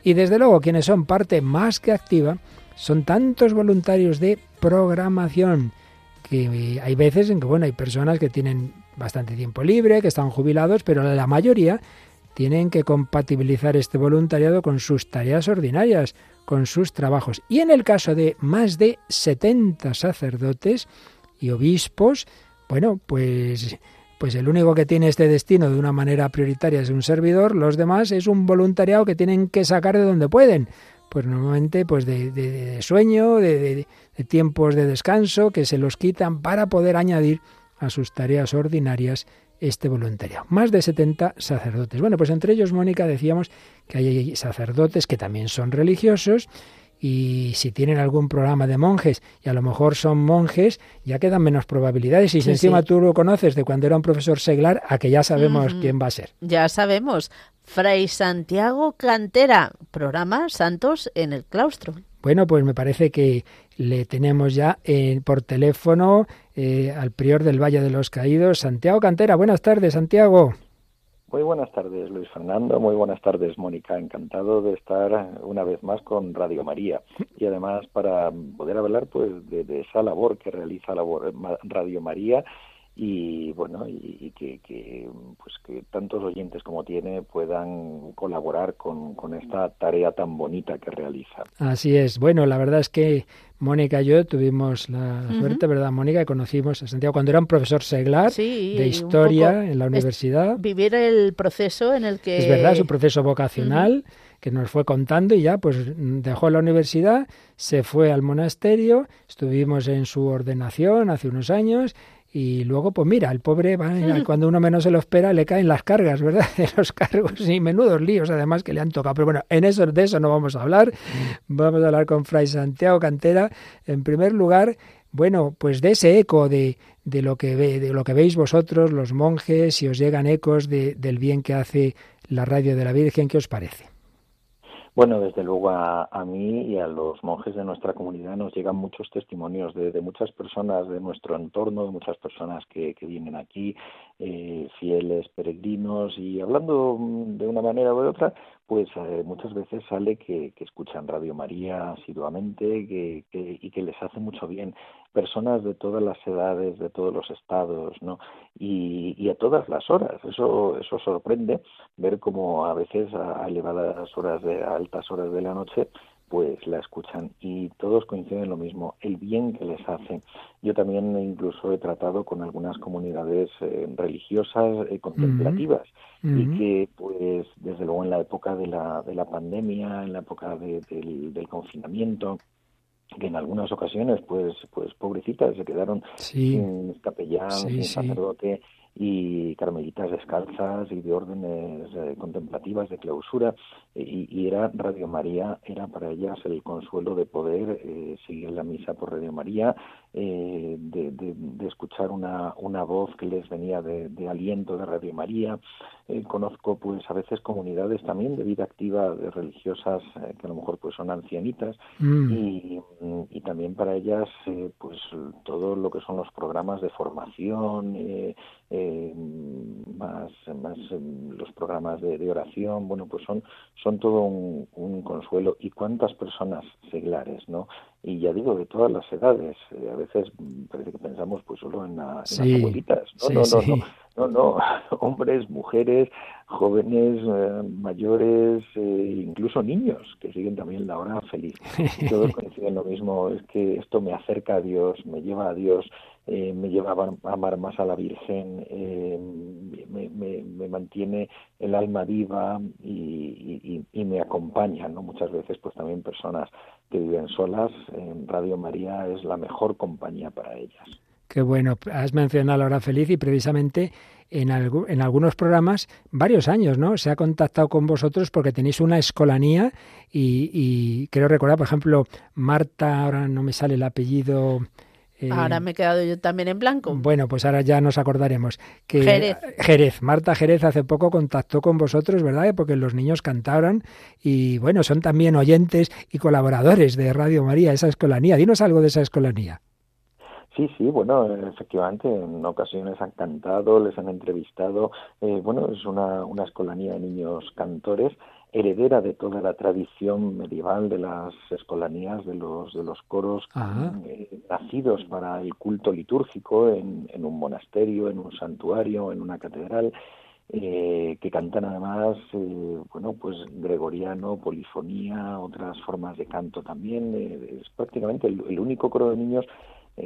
Y desde luego quienes son parte más que activa son tantos voluntarios de programación hay veces en que bueno, hay personas que tienen bastante tiempo libre, que están jubilados, pero la mayoría tienen que compatibilizar este voluntariado con sus tareas ordinarias, con sus trabajos. Y en el caso de más de 70 sacerdotes y obispos, bueno, pues pues el único que tiene este destino de una manera prioritaria es un servidor, los demás es un voluntariado que tienen que sacar de donde pueden pues normalmente pues de, sueño, de, tiempos de descanso que se los quitan para poder añadir a sus tareas ordinarias este voluntariado. Más de 70 sacerdotes. Bueno, pues entre ellos, Mónica, decíamos que hay sacerdotes que también son religiosos y si tienen algún programa de monjes y a lo mejor son monjes, ya quedan menos probabilidades. Y si encima tú lo conoces de cuando era un profesor seglar, a que ya sabemos quién va a ser. Ya sabemos. Fray Santiago Cantera, programa Santos en el Claustro. Bueno, pues me parece que le tenemos ya eh, por teléfono eh, al prior del Valle de los Caídos, Santiago Cantera. Buenas tardes, Santiago. Muy buenas tardes, Luis Fernando. Muy buenas tardes, Mónica. Encantado de estar una vez más con Radio María y además para poder hablar pues de, esa labor que realiza Radio María y bueno y, que, que, pues que tantos oyentes como tiene puedan colaborar con, con, esta tarea tan bonita que realiza. Así es. Bueno, la verdad es que Mónica y yo tuvimos la suerte, ¿verdad, Mónica? Que conocimos a Santiago cuando era un profesor seglar de historia en la universidad. Vivir el proceso en el que... Es verdad, su proceso vocacional. que nos fue contando y ya pues dejó la universidad, se fue al monasterio, estuvimos en su ordenación hace unos años y luego, pues mira, el pobre, va, cuando uno menos se lo espera, le caen las cargas, ¿verdad? De los cargos y menudos líos, además, que le han tocado. Pero bueno, en eso, de eso no vamos a hablar. Vamos a hablar con Fray Santiago Cantera. En primer lugar, bueno, pues de ese eco de, de, lo, que ve, de lo que veis vosotros, los monjes, si os llegan ecos de, del bien que hace la radio de la Virgen, ¿qué os parece? Bueno, desde luego a, mí y a los monjes de nuestra comunidad nos llegan muchos testimonios de, muchas personas de nuestro entorno, de muchas personas que, vienen aquí, eh, fieles, peregrinos, y hablando de una manera u otra, pues eh, muchas veces sale que, escuchan Radio María asiduamente que, y que les hace mucho bien. Personas de todas las edades, de todos los estados, ¿no? Y, a todas las horas. Eso, eso sorprende ver cómo a veces a elevadas horas, de, a altas horas de la noche, pues la escuchan y todos coinciden en lo mismo, el bien que les hace. Yo también incluso he tratado con algunas comunidades eh, religiosas eh, contemplativas y que pues desde luego en la época de la, de la pandemia, en la época del, del confinamiento, que en algunas ocasiones pues pues pobrecitas se quedaron sin capellán, sin sacerdote y carmelitas descalzas y de órdenes eh, contemplativas de clausura y, era Radio María era para ellas el consuelo de poder eh, seguir la misa por Radio María eh, de, de, escuchar una, una voz que les venía de, aliento de Radio María conozco pues a veces comunidades también de vida activa de religiosas que a lo mejor pues son ancianitas mm. y, y, también para ellas pues todo lo que son los programas de formación eh, más, más los programas de, oración, bueno, pues son, son todo un, consuelo. ¿Y cuántas personas seglares, no? Y ya digo, de todas las edades. Eh, a veces parece que pensamos pues solo en, las abuelitas. No, no, no, No, no, hombres, mujeres, jóvenes, eh, mayores, eh, incluso niños, que siguen también la hora feliz. Todos coinciden lo mismo, es que esto me acerca a Dios, me lleva a Dios, eh, me lleva a amar más a la Virgen, me, me, mantiene el alma viva y, y, me acompaña, ¿no? Muchas veces, pues también personas que viven solas, en Radio María es la mejor compañía para ellas. Qué bueno, has mencionado la hora feliz y precisamente en, en algunos programas, varios años, ¿no? Se ha contactado con vosotros porque tenéis una escolanía y, y creo recordar, por ejemplo, Marta, ahora no me sale el apellido. Eh, ahora me he quedado yo también en blanco. Bueno, pues ahora ya nos acordaremos. Que Jerez. Jerez. Marta Jerez hace poco contactó con vosotros, ¿verdad? Porque los niños cantaron y bueno, son también oyentes y colaboradores de Radio María, esa escolanía. Dinos algo de esa escolanía. Sí, sí, bueno, efectivamente, en ocasiones han cantado, les han entrevistado. Eh, bueno, es una, una escolanía de niños cantores, heredera de toda la tradición medieval de las escolanías, de los, de los coros, eh, nacidos para el culto litúrgico en, en, un monasterio, en un santuario, en una catedral. Eh, que cantan además, bueno, pues gregoriano, polifonía, otras formas de canto también. es prácticamente el, único coro de niños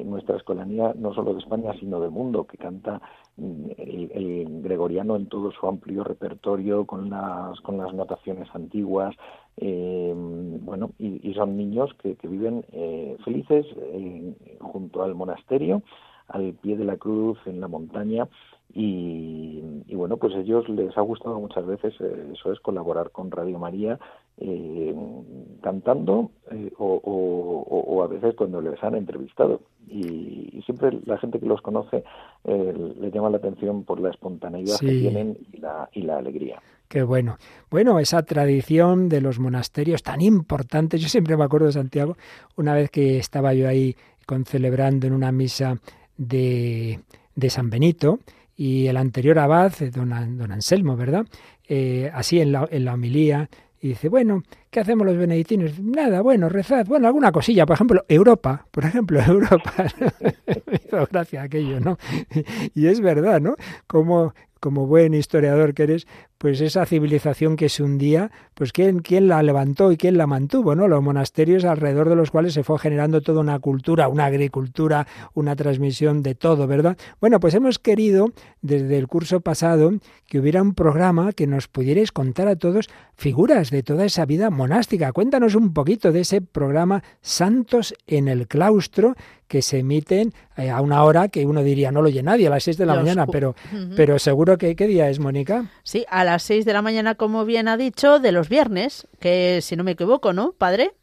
nuestra escolanía, no solo de España, sino del mundo, que canta mm, el, gregoriano en todo su amplio repertorio, con las, con las notaciones antiguas, eh, bueno, y, son niños que, que viven eh, felices junto al monasterio, al pie de la cruz, en la montaña, y, bueno, pues a ellos les ha gustado muchas veces, eh, eso es, colaborar con Radio María, eh, cantando eh, o, a veces cuando les han entrevistado. Y, siempre la gente que los conoce les llama la atención por la espontaneidad que tienen y la, y la alegría. Qué bueno. Bueno, esa tradición de los monasterios tan importantes. Yo siempre me acuerdo de Santiago, una vez que estaba yo ahí con celebrando en una misa de, de San Benito, y el anterior abad, eh, don, don Anselmo, ¿verdad? Eh, así en la, en la homilía, dice, bueno, ¿qué hacemos los benedictinos? Nada, bueno, rezad, bueno, alguna cosilla, por ejemplo, Europa, por ejemplo, Europa. Me hizo gracia aquello, ¿no? y es verdad, ¿no? Como como buen historiador que eres, pues esa civilización que es un día, pues ¿quién, quién la levantó y quién la mantuvo, ¿no? Los monasterios alrededor de los cuales se fue generando toda una cultura, una agricultura, una transmisión de todo, ¿verdad? Bueno, pues hemos querido desde el curso pasado que hubiera un programa que nos pudierais contar a todos figuras de toda esa vida monástica. Cuéntanos un poquito de ese programa Santos en el Claustro que se emiten eh, a una hora que uno diría no lo oye nadie, a las seis de la mañana, pero, pero seguro que ¿qué día es, Mónica? Sí, a las seis de la mañana, como bien ha dicho, de los viernes, que si no me equivoco, ¿no, padre?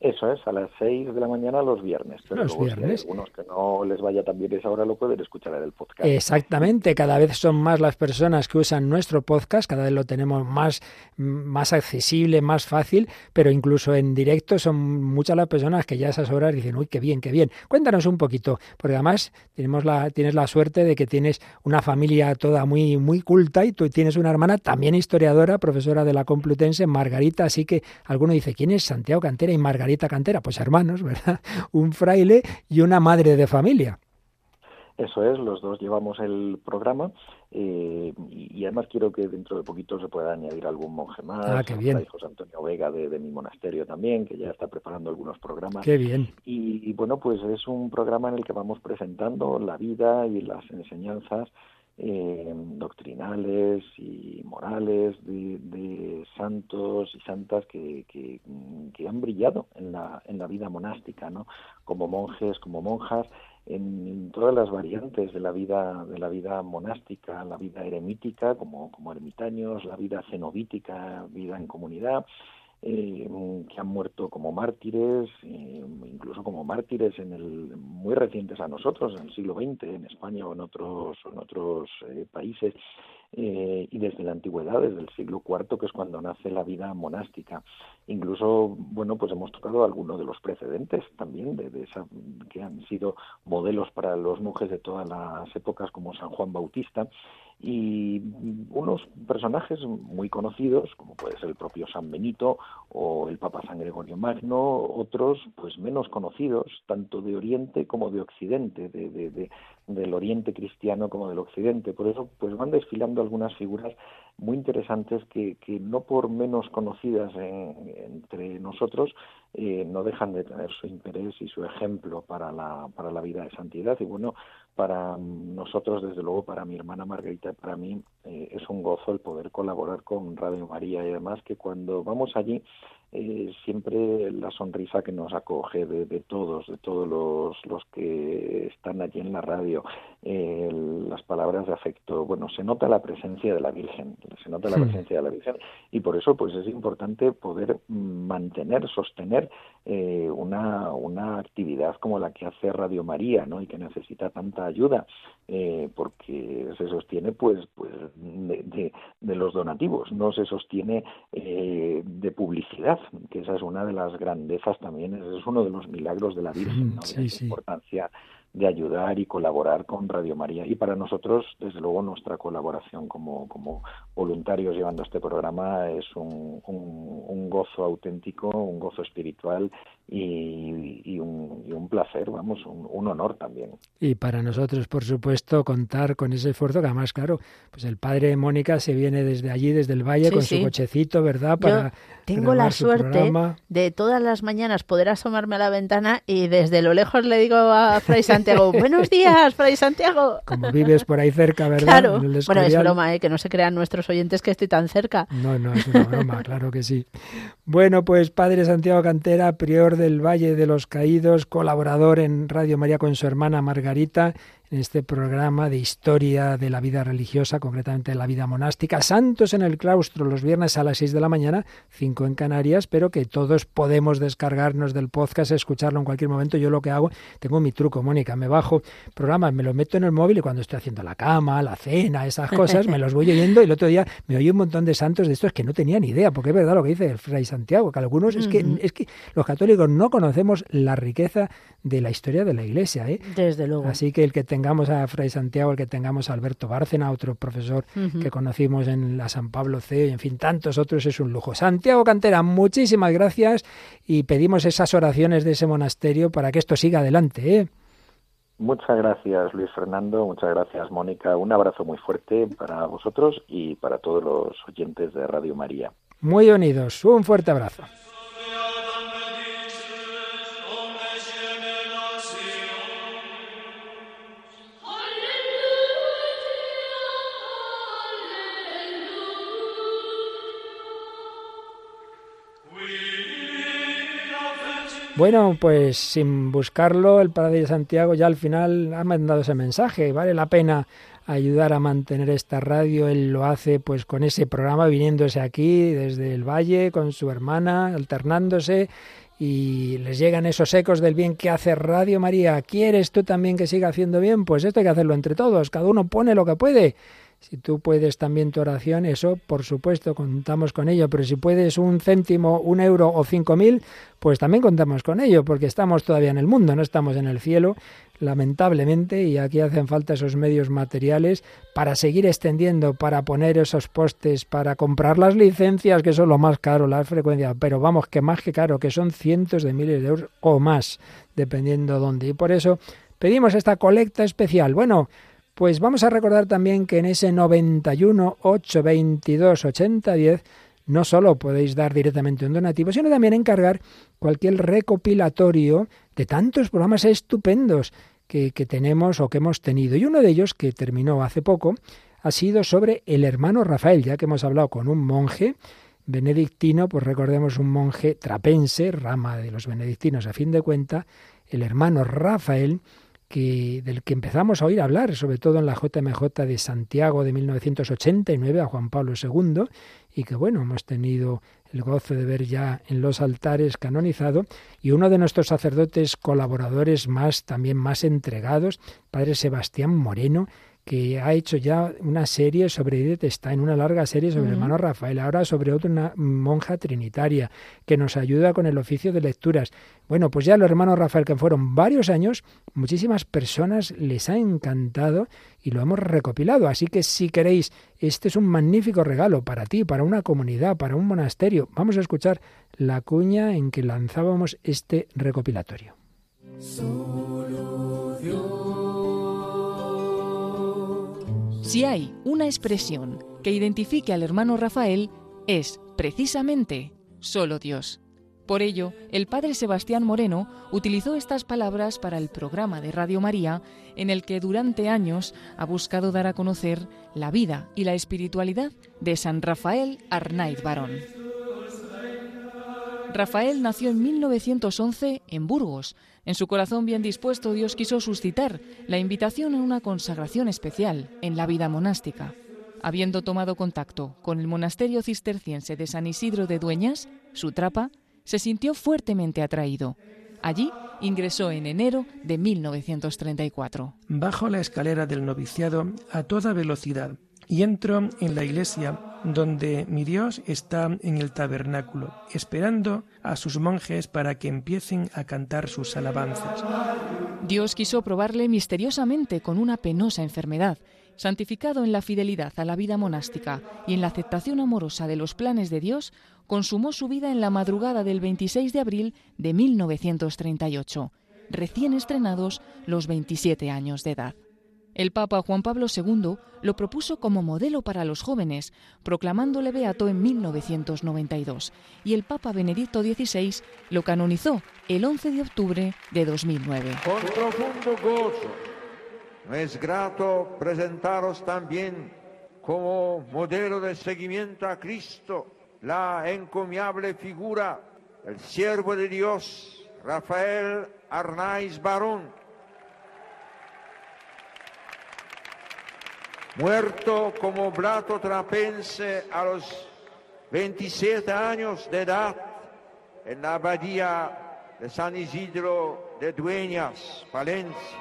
Eso es, a las 6 de la mañana los viernes. Pero los viernes. Si algunos que no les vaya tan bien esa hora lo pueden escuchar en el podcast. Exactamente, cada vez son más las personas que usan nuestro podcast, cada vez lo tenemos más, más accesible, más fácil, pero incluso en directo son muchas las personas que ya a esas horas dicen, uy, qué bien, qué bien. Cuéntanos un poquito, porque además tenemos la, tienes la suerte de que tienes una familia toda muy, muy culta y tú tienes una hermana también historiadora, profesora de la Complutense, Margarita, así que alguno dice, ¿quién es Santiago Cantera y Margarita? Cantera? Pues hermanos, ¿verdad? Un fraile y una madre de familia. Eso es, los dos llevamos el programa eh, y, además quiero que dentro de poquito se pueda añadir algún monje más. Ah, qué bien. José Antonio Vega de, mi monasterio también, que ya está preparando algunos programas. Qué bien. y, bueno, pues es un programa en el que vamos presentando la vida y las enseñanzas eh, doctrinales y morales de, santos y santas que, que, han brillado en la, en la vida monástica, ¿no? como monjes, como monjas, en, todas las variantes de la vida de la vida monástica, la vida eremítica, como, como ermitaños, la vida cenobítica, vida en comunidad, eh, que han muerto como mártires, eh, incluso como mártires en el muy recientes a nosotros, en el siglo XX, en España o en otros, en otros eh, países, y desde la antigüedad, desde el siglo IV, que es cuando nace la vida monástica. Incluso, bueno, pues hemos tocado algunos de los precedentes también, de, de esa, que han sido modelos para los monjes de todas las épocas, como San Juan Bautista, y unos personajes muy conocidos, como puede ser el propio San Benito o el Papa San Gregorio Magno, otros pues menos conocidos, tanto de Oriente como de Occidente, de, del Oriente cristiano como del Occidente. Por eso pues van desfilando algunas figuras muy interesantes que, que no por menos conocidas entre nosotros eh, no dejan de tener su interés y su ejemplo para la, para la vida de santidad. Y bueno, para nosotros, desde luego, para mi hermana Margarita, para mí eh, es un gozo el poder colaborar con Radio María y además que cuando vamos allí eh, siempre la sonrisa que nos acoge de, todos, de todos los, los, que están allí en la radio, eh, las palabras de afecto, bueno, se nota la presencia de la Virgen, se nota la presencia de la Virgen y por eso pues es importante poder mantener, sostener eh, una, una actividad como la que hace Radio María, ¿no? Y que necesita tanta ayuda, porque se sostiene pues, pues de, de, los donativos, no se sostiene de publicidad que esa es una de las grandezas también, es uno de los milagros de la Virgen, ¿no? la importancia de ayudar y colaborar con Radio María. Y para nosotros, desde luego, nuestra colaboración como, como voluntarios llevando este programa es un, un, gozo auténtico, un gozo espiritual y, y, un, y un, placer, vamos, un, honor también. Y para nosotros, por supuesto, contar con ese esfuerzo que además, claro, pues el padre Mónica se viene desde allí, desde el valle, con su cochecito, ¿verdad? Para tengo la suerte de todas las mañanas poder asomarme a la ventana y desde lo lejos le digo a Fray Santiago, buenos días, Fray Santiago. Como vives por ahí cerca, ¿verdad? Claro. Bueno, es broma, ¿eh? que no se crean nuestros oyentes que estoy tan cerca. No, no, es una broma, claro que sí. Bueno, pues Padre Santiago Cantera, prior del Valle de los Caídos, colaborador en Radio María con su hermana Margarita, en este programa de historia de la vida religiosa, concretamente de la vida monástica. Santos en el claustro los viernes a las 6 de la mañana, 5 en Canarias, pero que todos podemos descargarnos del podcast, escucharlo en cualquier momento. Yo lo que hago, tengo mi truco, Mónica, me bajo programas, me lo meto en el móvil y cuando estoy haciendo la cama, la cena, esas cosas, me los voy oyendo y el otro día me oí un montón de santos de estos que no tenía ni idea, porque es verdad lo que dice el Fray Santiago, que algunos es que es que los católicos no conocemos la riqueza de la historia de la Iglesia, ¿eh? Desde luego. Así que el que tengamos a Fray Santiago, el que tengamos a Alberto Bárcena, otro profesor que conocimos en la San Pablo C, y en fin, tantos otros, es un lujo. Santiago Cantera, muchísimas gracias y pedimos esas oraciones de ese monasterio para que esto siga adelante, ¿eh? Muchas gracias Luis Fernando, muchas gracias Mónica. Un abrazo muy fuerte para vosotros y para todos los oyentes de Radio María. Muy unidos, un fuerte abrazo. Bueno, pues sin buscarlo, el Padre de Santiago ya al final ha mandado ese mensaje. Vale la pena ayudar a mantener esta radio. Él lo hace pues con ese programa, viniéndose aquí desde el valle con su hermana, alternándose y les llegan esos ecos del bien que hace Radio María. ¿Quieres tú también que siga haciendo bien? Pues esto hay que hacerlo entre todos. Cada uno pone lo que puede. Si tú puedes también tu oración, eso por supuesto contamos con ello, pero si puedes un céntimo, un euro o cinco mil, pues también contamos con ello, porque estamos todavía en el mundo, no estamos en el cielo, lamentablemente, y aquí hacen falta esos medios materiales para seguir extendiendo, para poner esos postes, para comprar las licencias, que son lo más caro, las frecuencias, pero vamos, que más que caro, que son cientos de miles de euros o más, dependiendo dónde. Y por eso pedimos esta colecta especial. Bueno, pues vamos a recordar también que en ese 91 822 8010 no solo podéis dar directamente un donativo, sino también encargar cualquier recopilatorio de tantos programas estupendos que, que, tenemos o que hemos tenido. Y uno de ellos, que terminó hace poco, ha sido sobre el hermano Rafael, ya que hemos hablado con un monje benedictino, pues recordemos un monje trapense, rama de los benedictinos a fin de cuenta, el hermano Rafael, que, del que empezamos a oír hablar, sobre todo en la JMJ de Santiago de 1989 a Juan Pablo II, y que bueno, hemos tenido el gozo de ver ya en los altares canonizado, y uno de nuestros sacerdotes colaboradores más, también más entregados, Padre Sebastián Moreno, que ha hecho ya una serie sobre Edith Stein, una larga serie sobre el hermano Rafael, ahora sobre otra monja trinitaria, que nos ayuda con el oficio de lecturas. Bueno, pues ya los hermanos Rafael, que fueron varios años, muchísimas personas les ha encantado y lo hemos recopilado. Así que si queréis, este es un magnífico regalo para ti, para una comunidad, para un monasterio. Vamos a escuchar la cuña en que lanzábamos este recopilatorio. Si hay una expresión que identifique al hermano Rafael, es precisamente solo Dios. Por ello, el padre Sebastián Moreno utilizó estas palabras para el programa de Radio María, en el que durante años ha buscado dar a conocer la vida y la espiritualidad de San Rafael Arnaiz Barón. Rafael nació en 1911 en Burgos. En su corazón bien dispuesto Dios quiso suscitar la invitación a una consagración especial en la vida monástica. Habiendo tomado contacto con el monasterio cisterciense de San Isidro de Dueñas, su trapa, se sintió fuertemente atraído. Allí ingresó en enero de 1934. Bajo la escalera del noviciado a toda velocidad y entro en la iglesia donde mi Dios está en el tabernáculo, esperando a sus monjes para que empiecen a cantar sus alabanzas. Dios quiso probarle misteriosamente con una penosa enfermedad. Santificado en la fidelidad a la vida monástica y en la aceptación amorosa de los planes de Dios, consumó su vida en la madrugada del 26 de abril de 1938, recién estrenados los 27 años de edad. El Papa Juan Pablo II lo propuso como modelo para los jóvenes, proclamándole beato en 1992, y el Papa Benedicto XVI lo canonizó el 11 de octubre de 2009. Con profundo gozo, es grato presentaros también como modelo de seguimiento a Cristo la encomiable figura del siervo de Dios, Rafael Arnaiz Barón muerto como blato trapense a los 27 años de edad en la abadía de San Isidro de Dueñas, Valencia.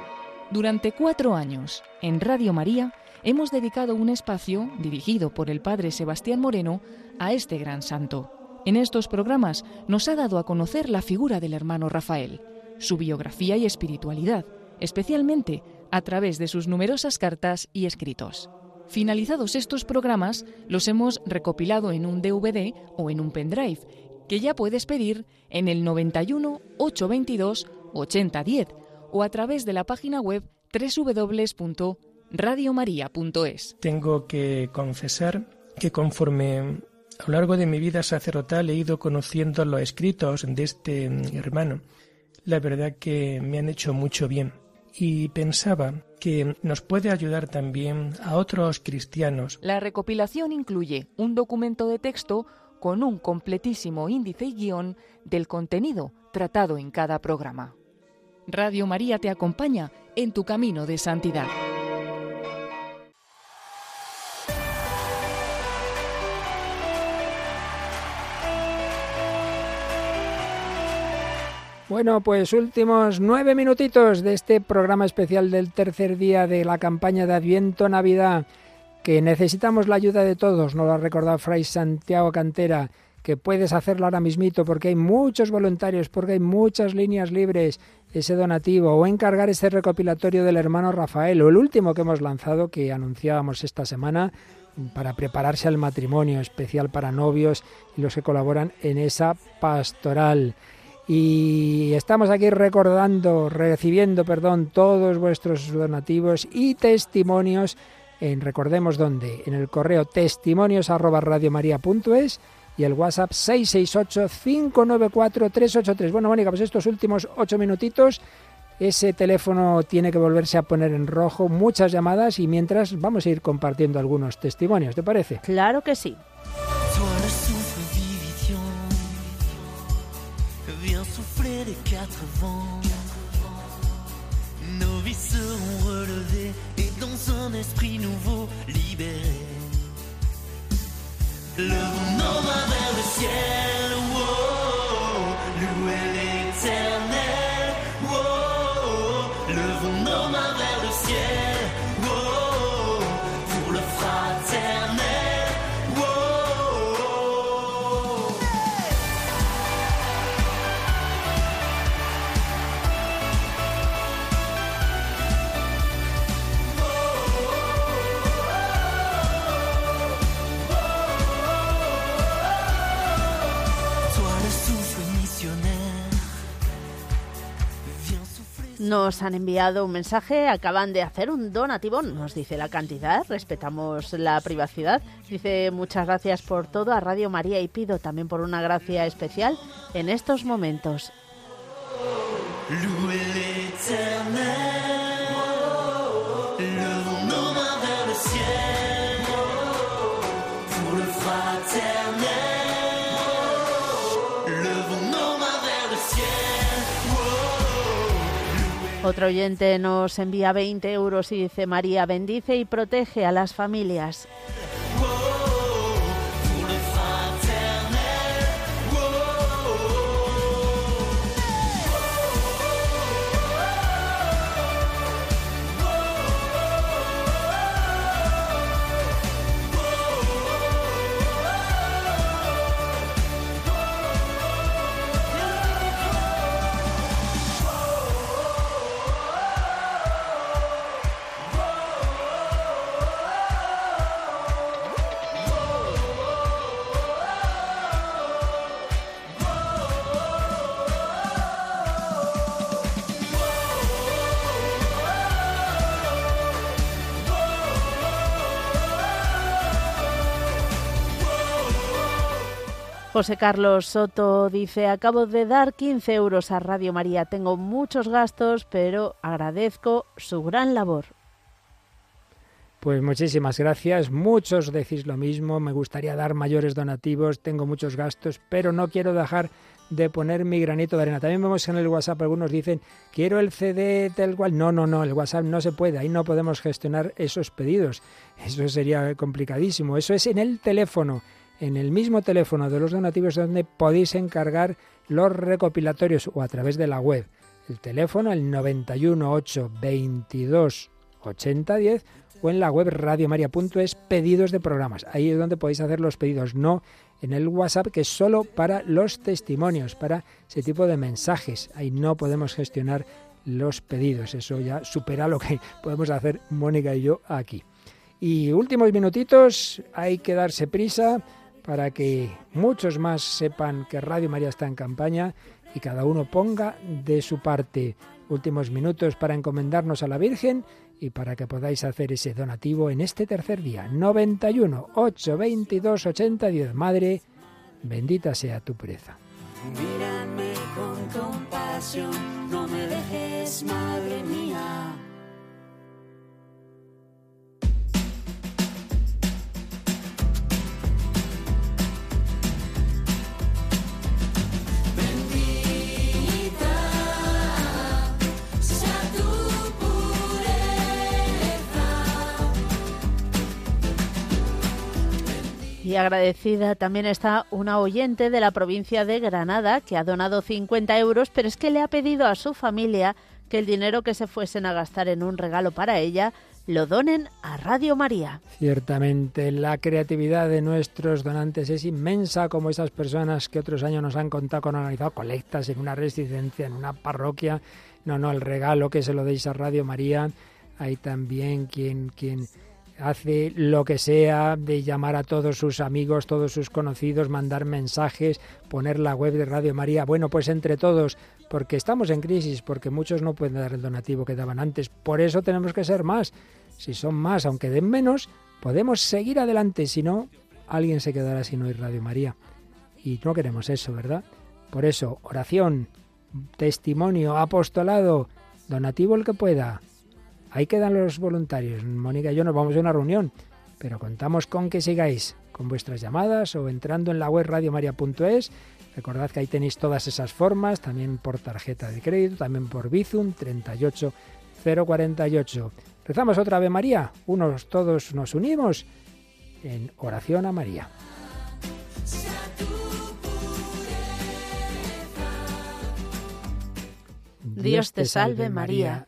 Durante cuatro años, en Radio María, hemos dedicado un espacio, dirigido por el padre Sebastián Moreno, a este gran santo. En estos programas nos ha dado a conocer la figura del hermano Rafael, su biografía y espiritualidad, especialmente a través de sus numerosas cartas y escritos. Finalizados estos programas, los hemos recopilado en un DVD o en un pendrive, que ya puedes pedir en el 91 822 8010 o a través de la página web www.radiomaria.es. Tengo que confesar que conforme a lo largo de mi vida sacerdotal he ido conociendo los escritos de este hermano, la verdad que me han hecho mucho bien y pensaba que nos puede ayudar también a otros cristianos. La recopilación incluye un documento de texto con un completísimo índice y guion del contenido tratado en cada programa. Radio María te acompaña en tu camino de santidad. Bueno, pues últimos nueve minutitos de este programa especial del tercer día de la campaña de Adviento Navidad, que necesitamos la ayuda de todos, nos lo ha recordado Fray Santiago Cantera, que puedes hacerlo ahora mismito porque hay muchos voluntarios, porque hay muchas líneas libres, ese donativo, o encargar ese recopilatorio del hermano Rafael, o el último que hemos lanzado, que anunciábamos esta semana, para prepararse al matrimonio, especial para novios y los que colaboran en esa pastoral. Y estamos aquí recordando, recibiendo, perdón, todos vuestros donativos y testimonios en recordemos dónde, en el correo testimonios arroba radiomaria.es y el WhatsApp 668-594-383. Bueno, Mónica, pues estos últimos ocho minutitos, ese teléfono tiene que volverse a poner en rojo, muchas llamadas y mientras vamos a ir compartiendo algunos testimonios, ¿te parece? Claro que sí. Quatre vents. Nos vies seront relevées et dans un esprit nouveau libéré. Levons nos mains vers le ciel, Nos han enviado un mensaje, acaban de hacer un donativo, nos dice la cantidad, respetamos la privacidad. Dice muchas gracias por todo a Radio María y pido también por una gracia especial en estos momentos. Otro oyente nos envía 20 euros y dice María bendice y protege a las familias. José Carlos Soto dice, acabo de dar 15 euros a Radio María, tengo muchos gastos, pero agradezco su gran labor. Pues muchísimas gracias. Muchos decís lo mismo. Me gustaría dar mayores donativos. Tengo muchos gastos, pero no quiero dejar de poner mi granito de arena. También vemos en el WhatsApp algunos dicen quiero el CD tal cual. No, no, no. El WhatsApp no se puede. Ahí no podemos gestionar esos pedidos. Eso sería complicadísimo. Eso es en el teléfono en el mismo teléfono de los donativos donde podéis encargar los recopilatorios o a través de la web. El teléfono, el 91 8 22 80 10 o en la web radiomaria.es pedidos de programas. Ahí es donde podéis hacer los pedidos, no en el WhatsApp que es solo para los testimonios, para ese tipo de mensajes. Ahí no podemos gestionar los pedidos. Eso ya supera lo que podemos hacer Mónica y yo aquí. Y últimos minutitos, hay que darse prisa para que muchos más sepan que Radio María está en campaña y cada uno ponga de su parte últimos minutos para encomendarnos a la Virgen y para que podáis hacer ese donativo en este tercer día. 91 822 8010. Madre, bendita sea tu pureza. Mírame con compasión, no me dejes, madre mía. Y agradecida también está una oyente de la provincia de Granada que ha donado 50 euros, pero es que le ha pedido a su familia que el dinero que se fuesen a gastar en un regalo para ella lo donen a Radio María. Ciertamente, la creatividad de nuestros donantes es inmensa, como esas personas que otros años nos han contado con organizado colectas en una residencia, en una parroquia. No, no, el regalo que se lo deis a Radio María. Hay también quien, quien hace lo que sea de llamar a todos sus amigos, todos sus conocidos, mandar mensajes, poner la web de Radio María. Bueno, pues entre todos, porque estamos en crisis, porque muchos no pueden dar el donativo que daban antes. Por eso tenemos que ser más. Si son más, aunque den menos, podemos seguir adelante. Si no, alguien se quedará sin oír Radio María. Y no queremos eso, ¿verdad? Por eso, oración, testimonio, apostolado, donativo el que pueda Ahí quedan los voluntarios. Mónica y yo nos vamos a una reunión, pero contamos con que sigáis con vuestras llamadas o entrando en la web radiomaria.es. Recordad que ahí tenéis todas esas formas, también por tarjeta de crédito, también por Bizum 38048. Rezamos otra vez María, unos todos nos unimos en oración a María. Dios te salve María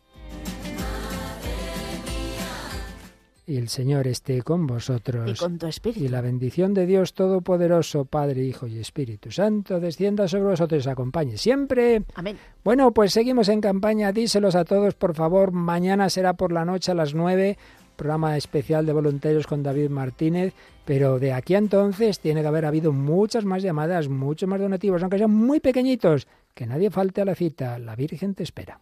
Y el Señor esté con vosotros. Y con tu espíritu. Y la bendición de Dios Todopoderoso, Padre, Hijo y Espíritu Santo, descienda sobre vosotros y os acompañe siempre. Amén. Bueno, pues seguimos en campaña. Díselos a todos, por favor. Mañana será por la noche a las nueve, programa especial de voluntarios con David Martínez. Pero de aquí a entonces tiene que haber habido muchas más llamadas, muchos más donativos, aunque sean muy pequeñitos. Que nadie falte a la cita. La Virgen te espera.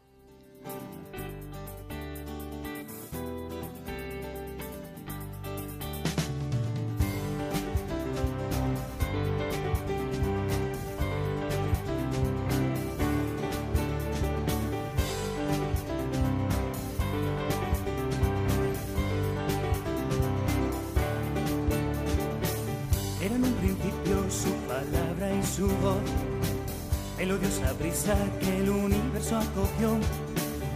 Su voz, melodiosa brisa que el universo acogió.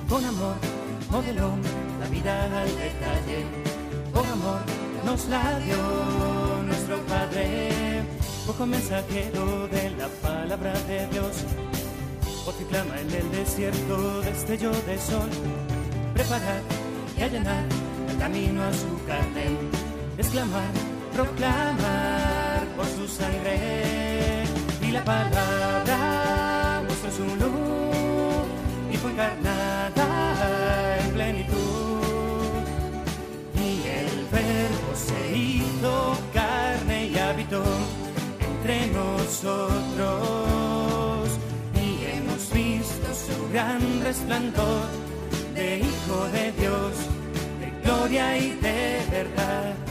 Con amor modeló la vida al detalle, con amor nos la dio nuestro Padre, poco mensajero de la palabra de Dios. Voz que clama en el desierto, destello de sol, preparar y allanar el camino a su carne, exclamar, proclamar por su sangre la palabra mostró su luz y fue encarnada en plenitud. Y el verbo se hizo carne y habitó entre nosotros. Y hemos visto su gran resplandor de Hijo de Dios, de gloria y de verdad